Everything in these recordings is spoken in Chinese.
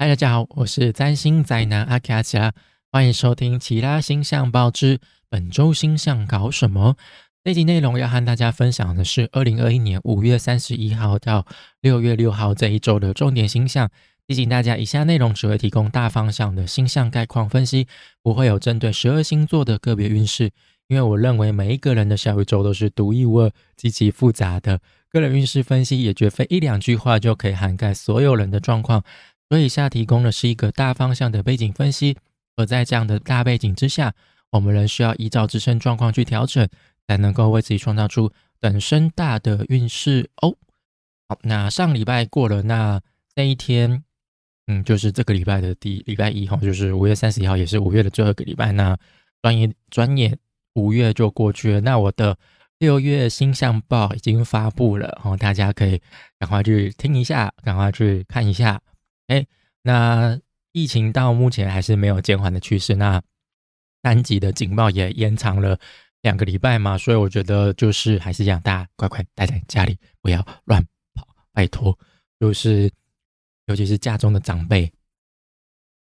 嗨，大家好，我是占星宅男阿卡奇拉，欢迎收听《其他星象报之本周星象搞什么》。这集内容要和大家分享的是二零二一年五月三十一号到六月六号这一周的重点星象。提醒大家，以下内容只会提供大方向的星象概况分析，不会有针对十二星座的个别运势。因为我认为每一个人的小宇宙都是独一无二、极其复杂的，个人运势分析也绝非一两句话就可以涵盖所有人的状况。所以，下提供的是一个大方向的背景分析，而在这样的大背景之下，我们仍需要依照自身状况去调整，才能够为自己创造出等身大的运势哦。好，那上礼拜过了，那那一天，嗯，就是这个礼拜的第礼拜一哈，就是五月三十一号，也是五月的最后一个礼拜。那转眼转眼五月就过去了，那我的六月星象报已经发布了，哦，大家可以赶快去听一下，赶快去看一下。哎，那疫情到目前还是没有减缓的趋势。那三级的警报也延长了两个礼拜嘛，所以我觉得就是还是让，大家乖乖待在家里，不要乱跑，拜托。就是尤其是家中的长辈，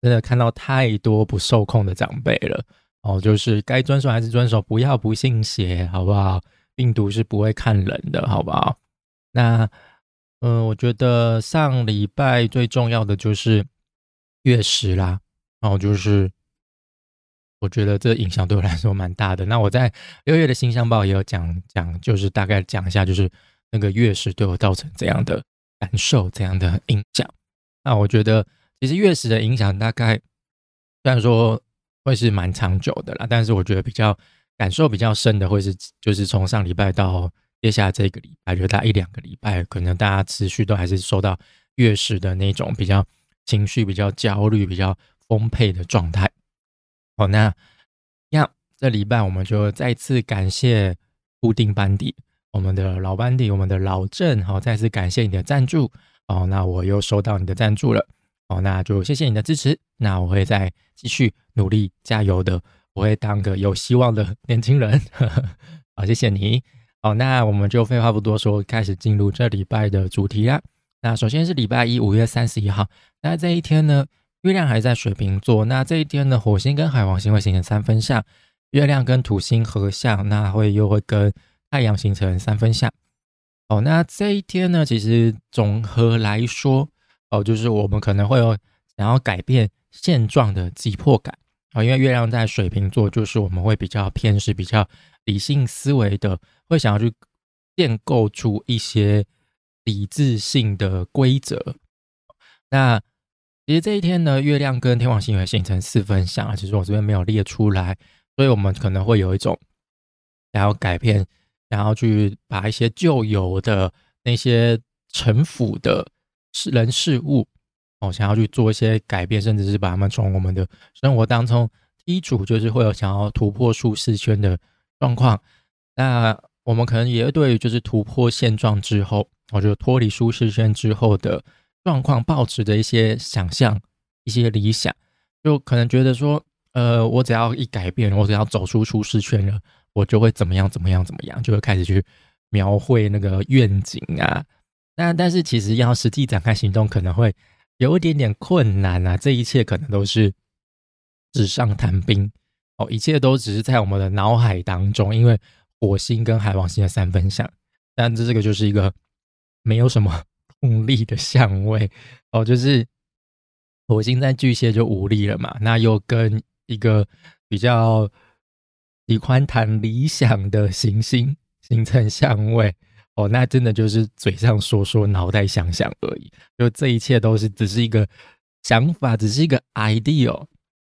真的看到太多不受控的长辈了哦。就是该遵守还是遵守，不要不信邪，好不好？病毒是不会看人的，好不好？那。嗯，我觉得上礼拜最重要的就是月食啦，然后就是我觉得这影响对我来说蛮大的。那我在六月的星象报也有讲讲，就是大概讲一下，就是那个月食对我造成怎样的感受、怎样的影响。那我觉得其实月食的影响大概虽然说会是蛮长久的啦，但是我觉得比较感受比较深的会是就是从上礼拜到。接下来这个礼拜，就大概一两个礼拜，可能大家持续都还是受到月食的那种比较情绪比较焦虑、比较丰沛的状态。好，那样这礼拜我们就再次感谢固定班底，我们的老班底，我们的老郑，好，再次感谢你的赞助。哦，那我又收到你的赞助了。哦，那就谢谢你的支持。那我会再继续努力加油的，我会当个有希望的年轻人。好，谢谢你。好，那我们就废话不多说，开始进入这礼拜的主题啦。那首先是礼拜一，五月三十一号。那这一天呢，月亮还在水瓶座。那这一天呢，火星跟海王星会形成三分相，月亮跟土星合相，那会又会跟太阳形成三分相。哦，那这一天呢，其实总和来说，哦，就是我们可能会有想要改变现状的急迫感啊，因为月亮在水瓶座，就是我们会比较偏是比较理性思维的。会想要去建构出一些理智性的规则。那其实这一天呢，月亮跟天王星会形成四分相，其实我这边没有列出来，所以我们可能会有一种想要改变，想要去把一些旧有的那些城府的事人事物哦，想要去做一些改变，甚至是把他们从我们的生活当中剔除，就是会有想要突破舒适圈的状况。那我们可能也会对，就是突破现状之后，我就脱离舒适圈之后的状况，抱持的一些想象、一些理想，就可能觉得说，呃，我只要一改变，我只要走出舒适圈了，我就会怎么样、怎么样、怎么样，就会开始去描绘那个愿景啊。那但是其实要实际展开行动，可能会有一点点困难啊。这一切可能都是纸上谈兵哦，一切都只是在我们的脑海当中，因为。火星跟海王星的三分相，但这这个就是一个没有什么动力的相位哦，就是火星在巨蟹就无力了嘛，那又跟一个比较喜欢谈理想的行星形成相位哦，那真的就是嘴上说说，脑袋想想而已，就这一切都是只是一个想法，只是一个 idea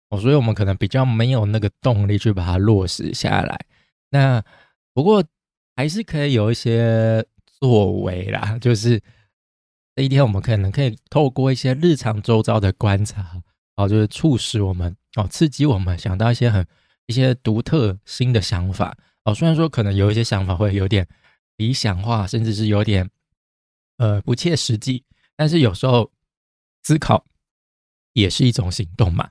哦，所以我们可能比较没有那个动力去把它落实下来，那。不过还是可以有一些作为啦，就是这一天我们可能可以透过一些日常周遭的观察，哦，就是促使我们哦，刺激我们想到一些很一些独特新的想法哦。虽然说可能有一些想法会有点理想化，甚至是有点呃不切实际，但是有时候思考也是一种行动嘛，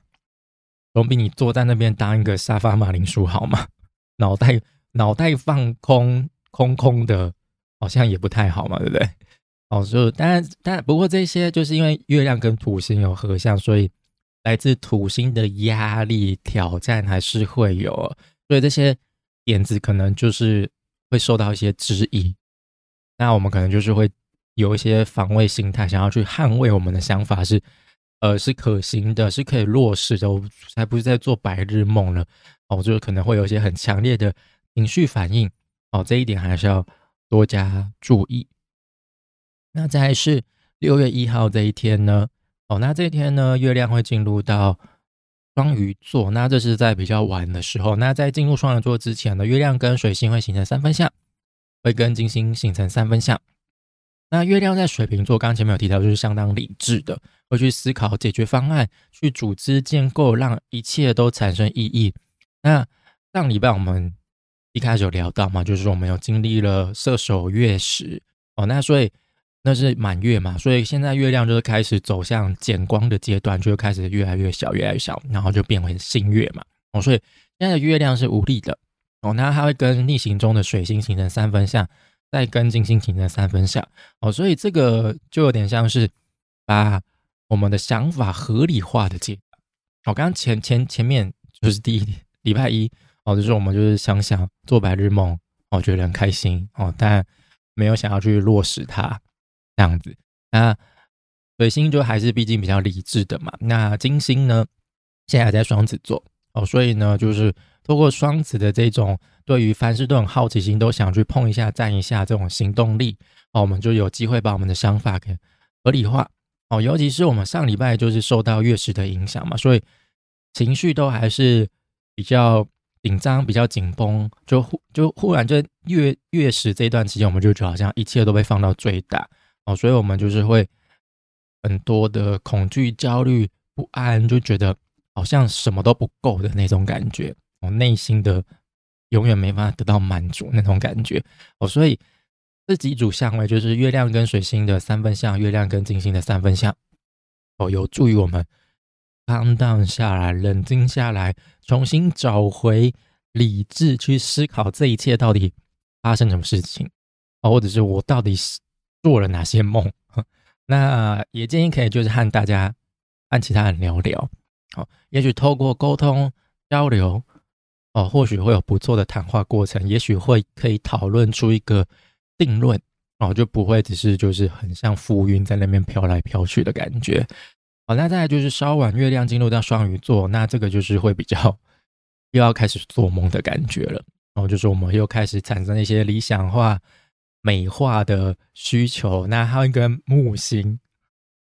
总比你坐在那边当一个沙发马铃薯好嘛，脑袋。脑袋放空空空的，好像也不太好嘛，对不对？哦，就当然，当然，不过这些就是因为月亮跟土星有合相，所以来自土星的压力挑战还是会有，所以这些点子可能就是会受到一些质疑。那我们可能就是会有一些防卫心态，想要去捍卫我们的想法是，呃，是可行的，是可以落实的，我才不是在做白日梦了。哦，就是可能会有一些很强烈的情绪反应。哦，这一点还是要多加注意。那再是六月一号这一天呢？哦，那这一天呢，月亮会进入到双鱼座。那这是在比较晚的时候。那在进入双鱼座之前呢，月亮跟水星会形成三分相，会跟金星形成三分相。那月亮在水瓶座，刚刚前面有提到，就是相当理智的，会去思考解决方案，去组织建构，让一切都产生意义。那上礼拜我们一开始有聊到嘛，就是我们有经历了射手月食哦，那所以。那是满月嘛，所以现在月亮就是开始走向减光的阶段，就开始越来越小，越来越小，然后就变为新月嘛。哦，所以现在的月亮是无力的哦，那它会跟逆行中的水星形成三分相，再跟金星形成三分相哦，所以这个就有点像是把我们的想法合理化的阶段。哦，刚刚前前前面就是第一礼拜一哦，就是我们就是想想做白日梦哦，觉得很开心哦，但没有想要去落实它。这样子，那水星就还是毕竟比较理智的嘛。那金星呢，现在还在双子座哦，所以呢，就是透过双子的这种对于凡事都很好奇心，都想去碰一下、站一下这种行动力哦，我们就有机会把我们的想法给合理化哦。尤其是我们上礼拜就是受到月食的影响嘛，所以情绪都还是比较紧张、比较紧绷，就忽就忽然就月月食这段时间，我们就觉得好像一切都被放到最大。哦，所以我们就是会很多的恐惧、焦虑、不安，就觉得好像什么都不够的那种感觉，哦，内心的永远没办法得到满足那种感觉。哦，所以这几组相位就是月亮跟水星的三分相，月亮跟金星的三分相，哦，有助于我们 calm down 下来，冷静下来，重新找回理智，去思考这一切到底发生什么事情，哦，或者是我到底是。做了哪些梦？那也建议可以就是和大家、和其他人聊聊，好，也许透过沟通交流，哦，或许会有不错的谈话过程，也许会可以讨论出一个定论，哦，就不会只是就是很像浮云在那边飘来飘去的感觉。好，那再来就是稍晚月亮进入到双鱼座，那这个就是会比较又要开始做梦的感觉了，然后就是我们又开始产生一些理想化。美化的需求，那它会跟木星，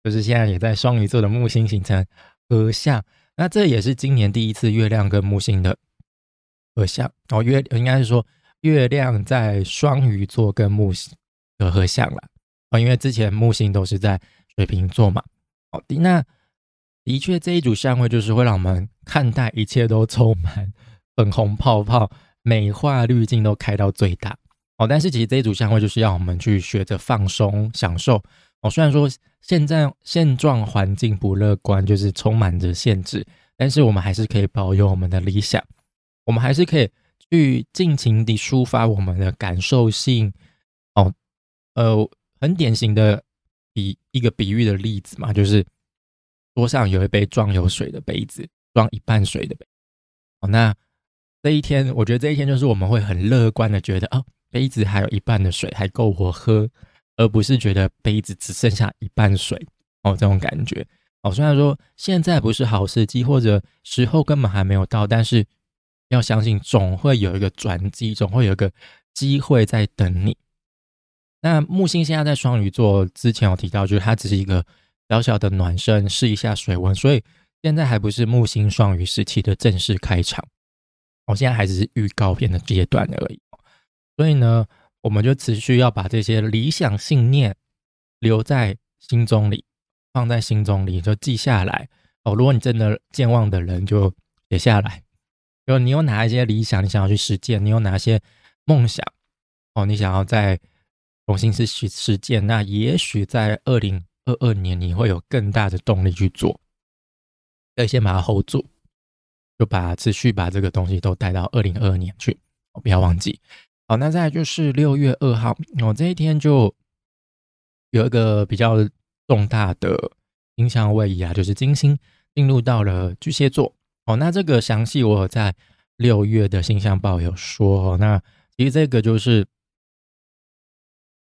就是现在也在双鱼座的木星形成合相，那这也是今年第一次月亮跟木星的合相哦。月应该是说月亮在双鱼座跟木星的合相了哦，因为之前木星都是在水瓶座嘛。哦，那的确这一组相位就是会让我们看待一切都充满粉红泡泡，美化滤镜都开到最大。哦，但是其实这一组相位就是要我们去学着放松、享受。哦，虽然说现在现状环境不乐观，就是充满着限制，但是我们还是可以保有我们的理想，我们还是可以去尽情地抒发我们的感受性。哦，呃，很典型的比一个比喻的例子嘛，就是桌上有一杯装有水的杯子，装一半水的杯。哦，那这一天，我觉得这一天就是我们会很乐观的觉得，哦。杯子还有一半的水还够我喝，而不是觉得杯子只剩下一半水哦，这种感觉哦。虽然说现在不是好时机，或者时候根本还没有到，但是要相信总会有一个转机，总会有一个机会在等你。那木星现在在双鱼座，之前有提到，就是它只是一个小小的暖身，试一下水温，所以现在还不是木星双鱼时期的正式开场，我现在还只是预告片的阶段而已。所以呢，我们就持续要把这些理想信念留在心中里，放在心中里就记下来哦。如果你真的健忘的人，就写下来。就你有哪一些理想，你想要去实践？你有哪些梦想哦？你想要再重新去实实践？那也许在二零二二年，你会有更大的动力去做。要先把它 hold 住，就把持续把这个东西都带到二零二二年去，不要忘记。好，那再来就是六月二号，我这一天就有一个比较重大的星象位移啊，就是金星进入到了巨蟹座哦。那这个详细我在六月的星象报有说哦。那其实这个就是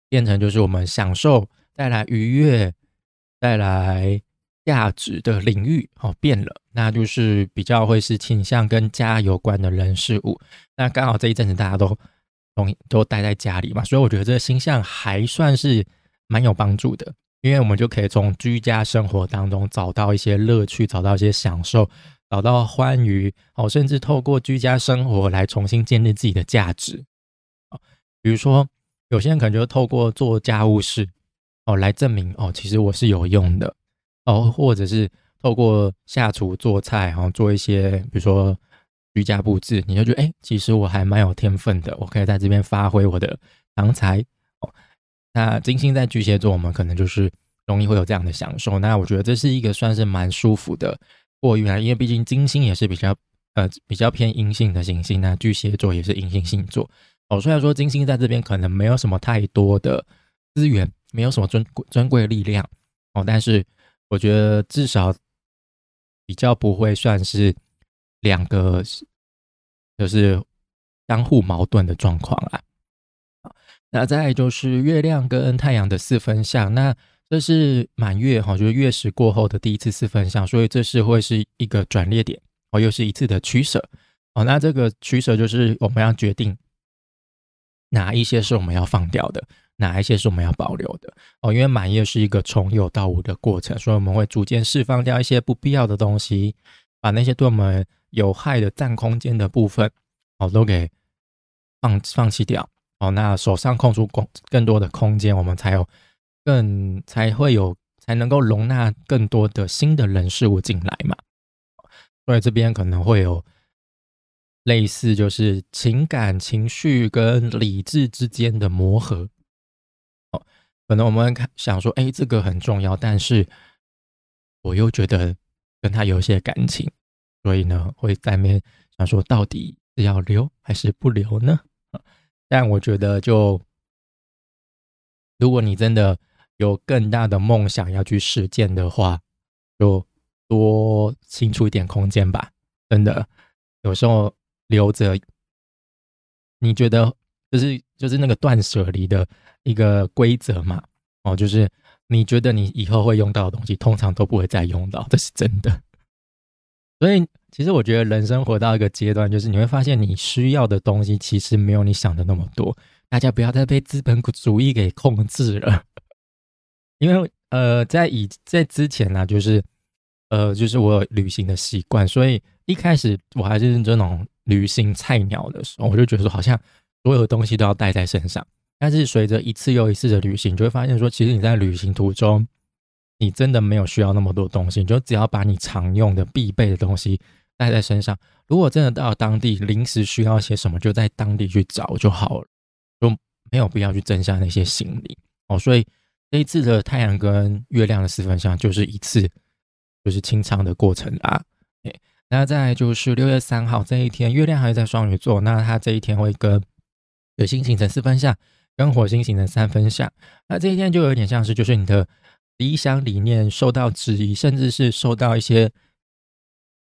变成就是我们享受带来愉悦、带来价值的领域哦变了，那就是比较会是倾向跟家有关的人事物。那刚好这一阵子大家都都都待在家里嘛，所以我觉得这个星象还算是蛮有帮助的，因为我们就可以从居家生活当中找到一些乐趣，找到一些享受，找到欢愉哦，甚至透过居家生活来重新建立自己的价值。比如说，有些人可能就透过做家务事哦来证明哦，其实我是有用的哦，或者是透过下厨做菜，然后做一些比如说居家布置，你就觉得哎，其实我还蛮有天分的，我可以在这边发挥我的长才哦。那金星在巨蟹座，我们可能就是容易会有这样的享受。那我觉得这是一个算是蛮舒服的过运啊，因为毕竟金星也是比较呃比较偏阴性的行星，那巨蟹座也是阴性星座。哦，虽然说金星在这边可能没有什么太多的资源，没有什么尊尊贵力量哦，但是我觉得至少比较不会算是两个就是相互矛盾的状况啦。那再就是月亮跟太阳的四分相，那这是满月哈，就是月食过后的第一次四分相，所以这是会是一个转捩点哦，又是一次的取舍哦。那这个取舍就是我们要决定。哪一些是我们要放掉的，哪一些是我们要保留的？哦，因为满月是一个从有到无的过程，所以我们会逐渐释放掉一些不必要的东西，把那些对我们有害的占空间的部分，哦，都给放放弃掉。哦，那手上空出更更多的空间，我们才有更才会有才能够容纳更多的新的人事物进来嘛。所以这边可能会有。类似就是情感情绪跟理智之间的磨合，哦，可能我们看想说，哎，这个很重要，但是我又觉得跟他有一些感情，所以呢，会在面想说，到底是要留还是不留呢？但我觉得，就如果你真的有更大的梦想要去实践的话，就多清出一点空间吧。真的，有时候。留着，你觉得就是就是那个断舍离的一个规则嘛？哦，就是你觉得你以后会用到的东西，通常都不会再用到，这是真的。所以，其实我觉得人生活到一个阶段，就是你会发现你需要的东西其实没有你想的那么多。大家不要再被资本主义给控制了，因为呃，在以在之前呢，就是呃，就是我有旅行的习惯，所以一开始我还是这种。旅行菜鸟的时候，我就觉得说，好像所有东西都要带在身上。但是随着一次又一次的旅行，就会发现说，其实你在旅行途中，你真的没有需要那么多东西，你就只要把你常用的必备的东西带在身上。如果真的到当地临时需要些什么，就在当地去找就好了，就没有必要去增加那些行李哦。所以这一次的太阳跟月亮的四分相，就是一次就是清仓的过程啦。那再就是六月三号这一天，月亮还在双鱼座，那它这一天会跟水星形成四分相，跟火星形成三分相。那这一天就有点像是，就是你的理想理念受到质疑，甚至是受到一些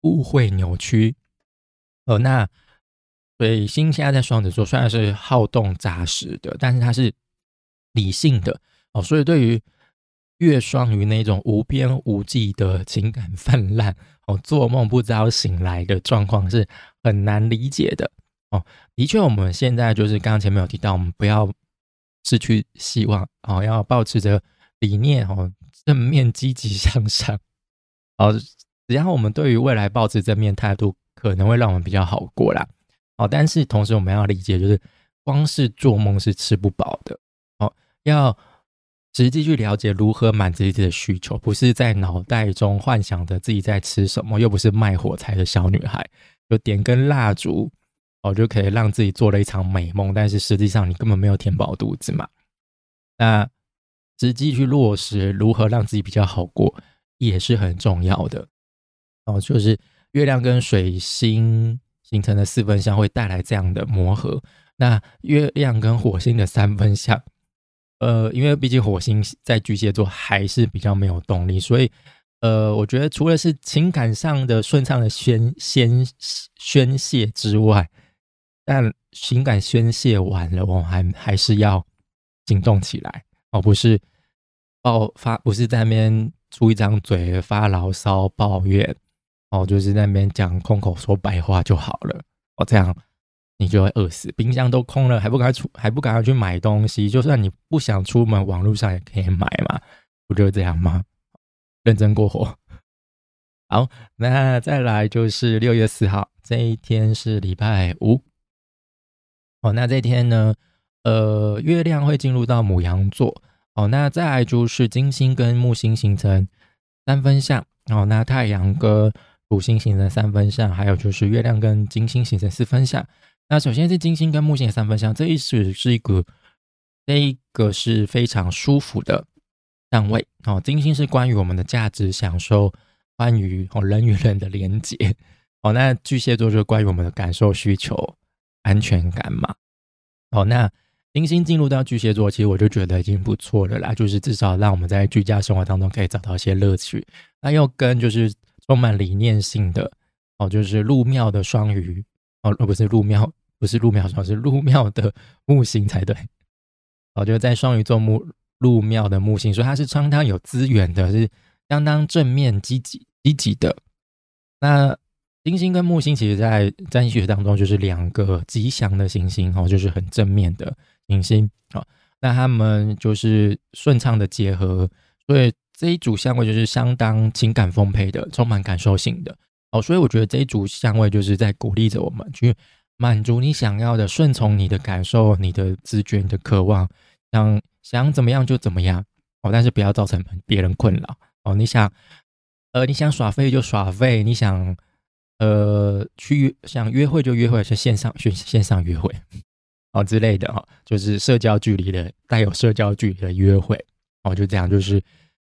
误会扭曲。哦，那水星现在在双子座，虽然是好动杂食的，但是它是理性的哦，所以对于月双鱼那种无边无际的情感泛滥。哦，做梦不知道醒来的状况是很难理解的哦。的确，我们现在就是刚刚前面有提到，我们不要失去希望哦，要保持着理念哦，正面积极向上哦。只要我们对于未来保持正面态度，可能会让我们比较好过啦。哦，但是同时我们要理解，就是光是做梦是吃不饱的哦，要。实际去了解如何满足自己的需求，不是在脑袋中幻想着自己在吃什么，又不是卖火柴的小女孩，就点根蜡烛哦，就可以让自己做了一场美梦。但是实际上你根本没有填饱肚子嘛。那实际去落实如何让自己比较好过，也是很重要的哦。就是月亮跟水星形成的四分相会带来这样的磨合，那月亮跟火星的三分相。呃，因为毕竟火星在巨蟹座还是比较没有动力，所以呃，我觉得除了是情感上的顺畅的宣宣宣泄之外，但情感宣泄完了，我还还是要行动起来哦，不是爆发，不是在那边出一张嘴发牢骚抱怨哦，就是在那边讲空口说白话就好了哦，这样你就会饿死，冰箱都空了，还不赶快出，还不赶快去买东西？就算你不想出门，网络上也可以买嘛，不就这样吗？认真过活。好，那再来就是六月四号这一天是礼拜五。哦，那这天呢，呃，月亮会进入到母羊座。哦，那再来就是金星跟木星形成三分相。哦，那太阳跟土星形成三分相，还有就是月亮跟金星形成四分相。那首先是金星跟木星的三分相，这一是是一个，这一个是非常舒服的相位。哦，金星是关于我们的价值享受，关于哦人与人的连接。哦，那巨蟹座就是关于我们的感受需求。安全感嘛，哦，那金星进入到巨蟹座，其实我就觉得已经不错了啦，就是至少让我们在居家生活当中可以找到一些乐趣。那又跟就是充满理念性的哦，就是入庙的双鱼哦，不是入庙，不是入庙双，是入庙的木星才对。哦，就在双鱼座木入庙的木星，所以它是相当有资源的，是相当正面、积极、积极的。那金星跟木星，其实在占星学当中就是两个吉祥的行星哦，就是很正面的明星哦。那他们就是顺畅的结合，所以这一组相位就是相当情感丰沛的，充满感受性的哦。所以我觉得这一组相位就是在鼓励着我们去满足你想要的，顺从你的感受、你的直觉、你的渴望，想想怎么样就怎么样哦。但是不要造成别人困扰哦。你想，呃，你想耍废就耍废，你想。呃，去想约会就约会，是线上选线上约会哦之类的哈，就是社交距离的带有社交距离的约会哦，就这样，就是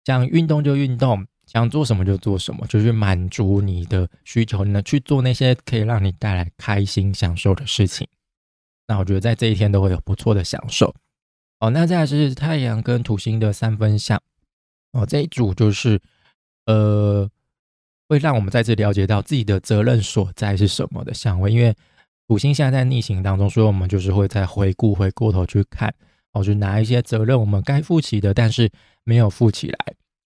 想运动就运动，想做什么就做什么，就是满足你的需求呢，去做那些可以让你带来开心享受的事情。那我觉得在这一天都会有不错的享受哦。那再来是太阳跟土星的三分相哦，这一组就是呃。会让我们再次了解到自己的责任所在是什么的相位，因为土星现在在逆行当中，所以我们就是会再回顾、回过头去看，哦，就拿一些责任我们该负起的，但是没有负起来。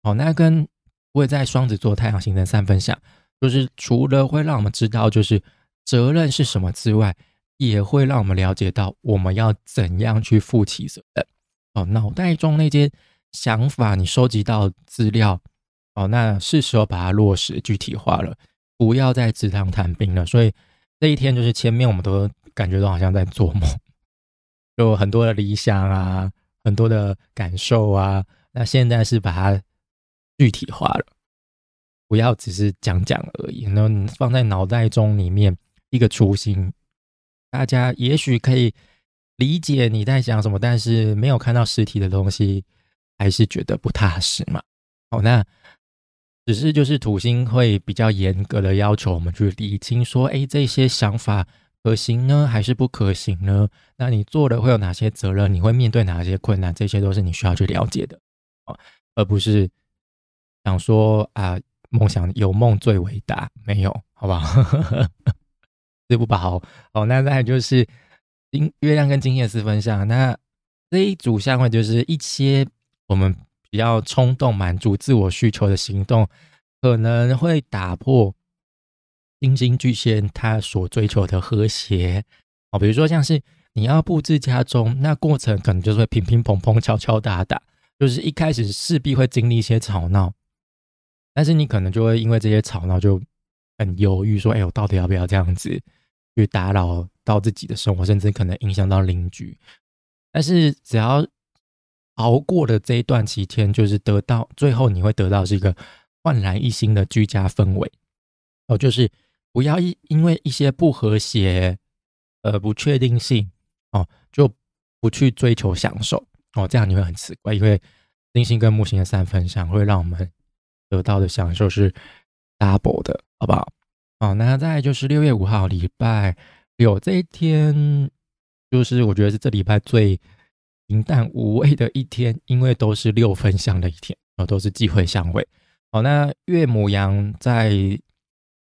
哦，那跟会在双子座太阳形成三分相，就是除了会让我们知道就是责任是什么之外，也会让我们了解到我们要怎样去负起责任。哦，脑袋中那些想法，你收集到资料。哦，那是时候把它落实具体化了，不要再纸上谈兵了。所以这一天就是前面我们都感觉到好像在做梦，有很多的理想啊，很多的感受啊。那现在是把它具体化了，不要只是讲讲而已。然后放在脑袋中里面一个雏形，大家也许可以理解你在讲什么，但是没有看到实体的东西，还是觉得不踏实嘛。好，那。只是就是土星会比较严格的要求我们去理清，说，哎，这些想法可行呢，还是不可行呢？那你做了会有哪些责任？你会面对哪些困难？这些都是你需要去了解的啊，而不是想说啊，梦想有梦最伟大，没有，好不好？这不好。哦，那再就是金月亮跟金星四分相，那这一组相位就是一些我们。比较冲动、满足自我需求的行动，可能会打破金星巨蟹他所追求的和谐哦。比如说，像是你要布置家中，那过程可能就是会乒乒乓乓、敲敲打打，就是一开始势必会经历一些吵闹，但是你可能就会因为这些吵闹就很犹豫，说：“哎，我到底要不要这样子去打扰到自己的生活，甚至可能影响到邻居？”但是只要熬过的这一段期间，就是得到最后你会得到是一个焕然一新的居家氛围哦，就是不要因因为一些不和谐、呃不确定性哦，就不去追求享受哦，这样你会很奇怪，因为金星跟木星的三分相会让我们得到的享受是 double 的，好不好？哦，那再就是六月五号礼拜六这一天，就是我觉得是这礼拜最。平淡无味的一天，因为都是六分相的一天，哦，都是忌讳相位。好，那月母羊在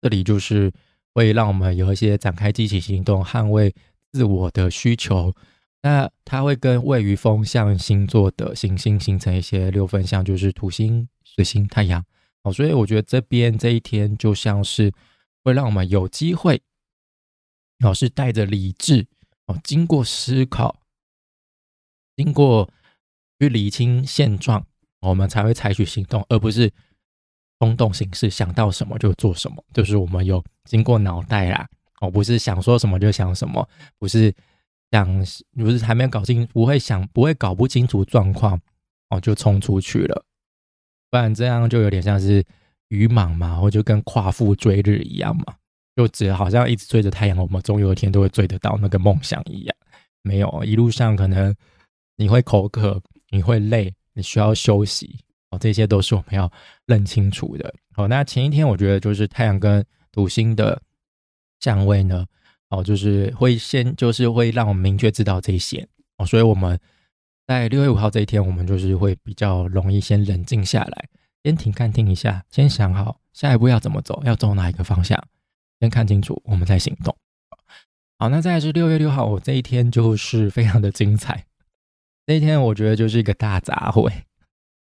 这里就是会让我们有一些展开积极行动，捍卫自我的需求。那它会跟位于风象星座的行星形成一些六分相，就是土星、水星、太阳。哦，所以我觉得这边这一天就像是会让我们有机会，哦，是带着理智，哦，经过思考，经过去理清现状，我们才会采取行动，而不是冲动行事，想到什么就做什么。就是我们有经过脑袋啦，哦，不是想说什么就想什么，不是。想不是还没有搞清，不会想不会搞不清楚状况哦，就冲出去了，不然这样就有点像是愚莽嘛，或就跟夸父追日一样嘛，就只好像一直追着太阳，我们总有一天都会追得到那个梦想一样。没有一路上可能你会口渴，你会累，你需要休息哦，这些都是我们要认清楚的。好，那前一天我觉得就是太阳跟土星的相位呢。哦，就是会先，就是会让我们明确知道这些哦，所以我们在六月五号这一天，我们就是会比较容易先冷静下来，先停看听一下，先想好下一步要怎么走，要走哪一个方向，先看清楚，我们再行动。好，那再是六月六号，我这一天就是非常的精彩，那天我觉得就是一个大杂烩，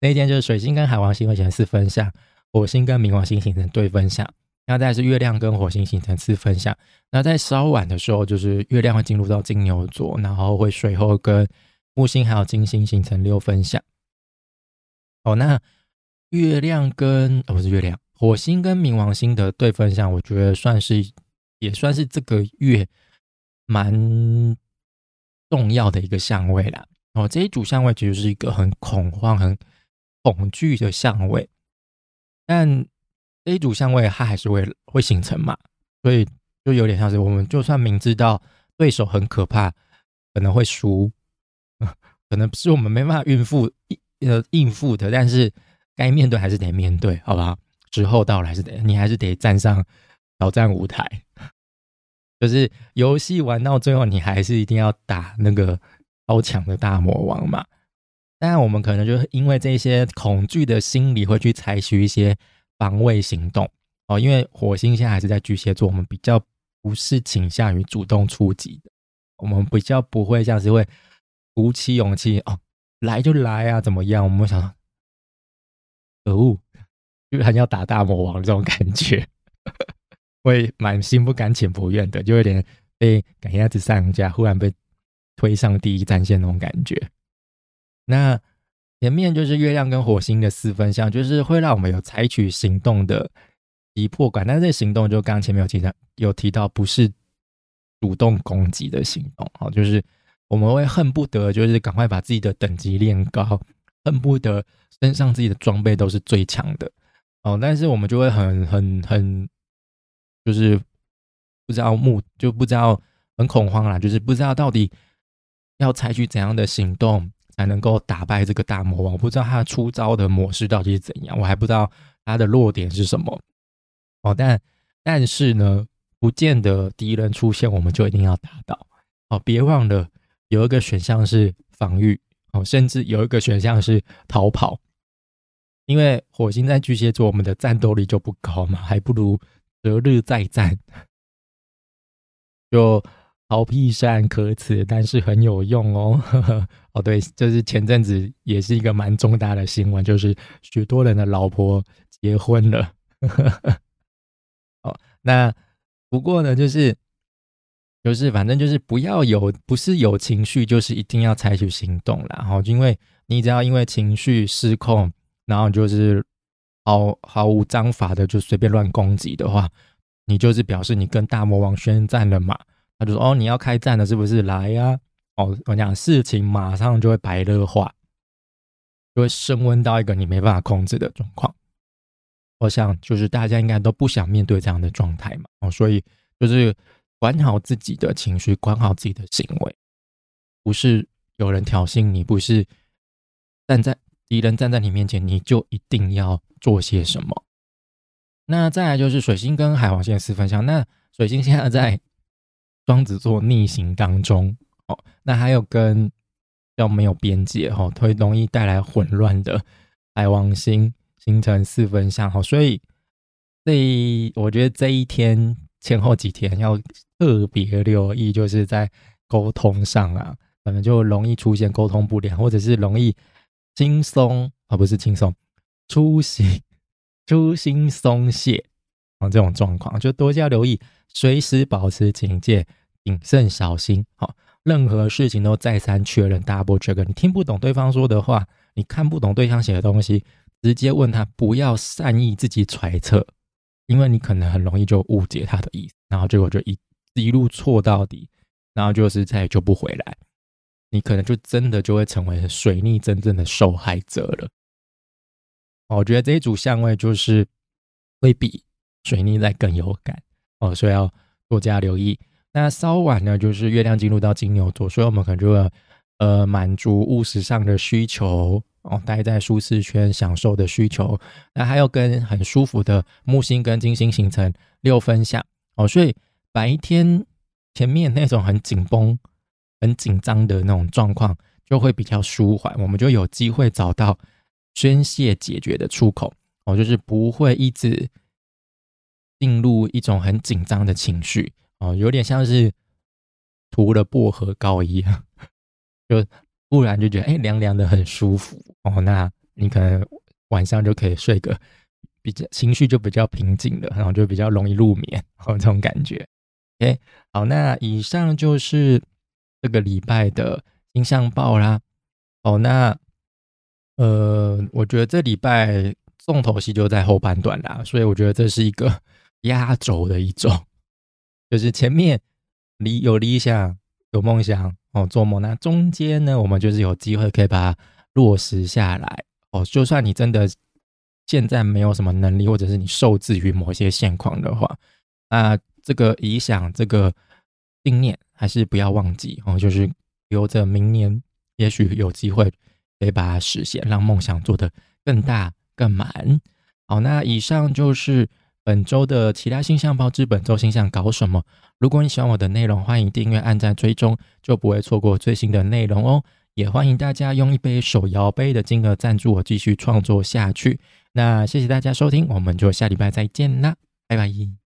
那天就是水星跟海王星会形成四分相，火星跟冥王星形成对分相。那再是月亮跟火星形成四分相，那在稍晚的时候，就是月亮会进入到金牛座，然后会随后跟木星还有金星形成六分相。哦，那月亮跟哦不是月亮，火星跟冥王星的对分相，我觉得算是也算是这个月蛮重要的一个相位啦。哦，这一组相位其实是一个很恐慌、很恐惧的相位，但。这一组相位它还是会会形成嘛，所以就有点像是我们就算明知道对手很可怕，可能会输，可能是我们没办法应付呃应付的，但是该面对还是得面对，好吧？时候到了还是得你还是得站上挑战舞台，就是游戏玩到最后，你还是一定要打那个超强的大魔王嘛。当然，我们可能就是因为这些恐惧的心理，会去采取一些。防卫行动哦，因为火星现在还是在巨蟹座，我们比较不是倾向于主动出击的，我们比较不会像是会鼓起勇气哦，来就来啊，怎么样？我们想，可恶，居然要打大魔王这种感觉，会蛮心不甘情不愿的，就有点被赶鸭子上架，忽然被推上第一战线那种感觉。那。前面就是月亮跟火星的四分相，就是会让我们有采取行动的急迫感。但是这行动就刚前面有提到，有提到不是主动攻击的行动，哦，就是我们会恨不得就是赶快把自己的等级练高，恨不得身上自己的装备都是最强的，哦，但是我们就会很很很，就是不知道目就不知道很恐慌啦，就是不知道到底要采取怎样的行动。才能够打败这个大魔王。我不知道他出招的模式到底是怎样，我还不知道他的弱点是什么。哦，但但是呢，不见得敌人出现我们就一定要打倒。哦，别忘了有一个选项是防御，哦，甚至有一个选项是逃跑。因为火星在巨蟹座，我们的战斗力就不高嘛，还不如择日再战。就。好屁虽然可耻，但是很有用哦。哦，对，就是前阵子也是一个蛮重大的新闻，就是许多人的老婆结婚了。哦，那不过呢，就是就是反正就是不要有，不是有情绪，就是一定要采取行动然后，因为你只要因为情绪失控，然后就是毫毫无章法的就随便乱攻击的话，你就是表示你跟大魔王宣战了嘛。他就说：“哦，你要开战了，是不是？来呀！哦，我讲事情马上就会白热化，就会升温到一个你没办法控制的状况。我想，就是大家应该都不想面对这样的状态嘛。哦，所以就是管好自己的情绪，管好自己的行为，不是有人挑衅你，不是站在敌人站在你面前，你就一定要做些什么。那再来就是水星跟海王星四分相，那水星现在在。”双子座逆行当中，哦，那还有跟较没有边界哈，会容易带来混乱的海王星形成四分相哈，所以这我觉得这一天前后几天要特别留意，就是在沟通上啊，可能就容易出现沟通不良，或者是容易轻松而不是轻松粗心粗心松懈啊这种状况，就多加留意，随时保持警戒。谨慎小心，好，任何事情都再三确认，double check。你听不懂对方说的话，你看不懂对方写的东西，直接问他，不要善意自己揣测，因为你可能很容易就误解他的意思，然后结果就一一路错到底，然后就是再也救不回来，你可能就真的就会成为水逆真正的受害者了。我觉得这一组相位就是会比水逆再更有感哦，所以要多加留意。那稍晚呢，就是月亮进入到金牛座，所以我们可能就会呃满足务实上的需求哦，待在舒适圈享受的需求。那还有跟很舒服的木星跟金星形成六分相哦，所以白天前面那种很紧绷、很紧张的那种状况就会比较舒缓，我们就有机会找到宣泄解决的出口哦，就是不会一直进入一种很紧张的情绪。哦，有点像是涂了薄荷膏一样，就忽然就觉得哎凉凉的很舒服哦。那你可能晚上就可以睡个比较情绪就比较平静的，然后就比较容易入眠哦，这种感觉。OK，好，那以上就是这个礼拜的星象报啦。哦，那呃，我觉得这礼拜重头戏就在后半段啦，所以我觉得这是一个压轴的一种。就是前面理有理想有梦想哦，做梦那中间呢，我们就是有机会可以把它落实下来哦。就算你真的现在没有什么能力，或者是你受制于某些现况的话，那这个理想这个信念还是不要忘记哦。就是留着明年，也许有机会可以把它实现，让梦想做得更大更满。好，那以上就是。本周的其他星象报之本周星象搞什么？如果你喜欢我的内容，欢迎订阅、按赞、追踪，就不会错过最新的内容哦。也欢迎大家用一杯手摇杯的金额赞助我，继续创作下去。那谢谢大家收听，我们就下礼拜再见啦，拜拜。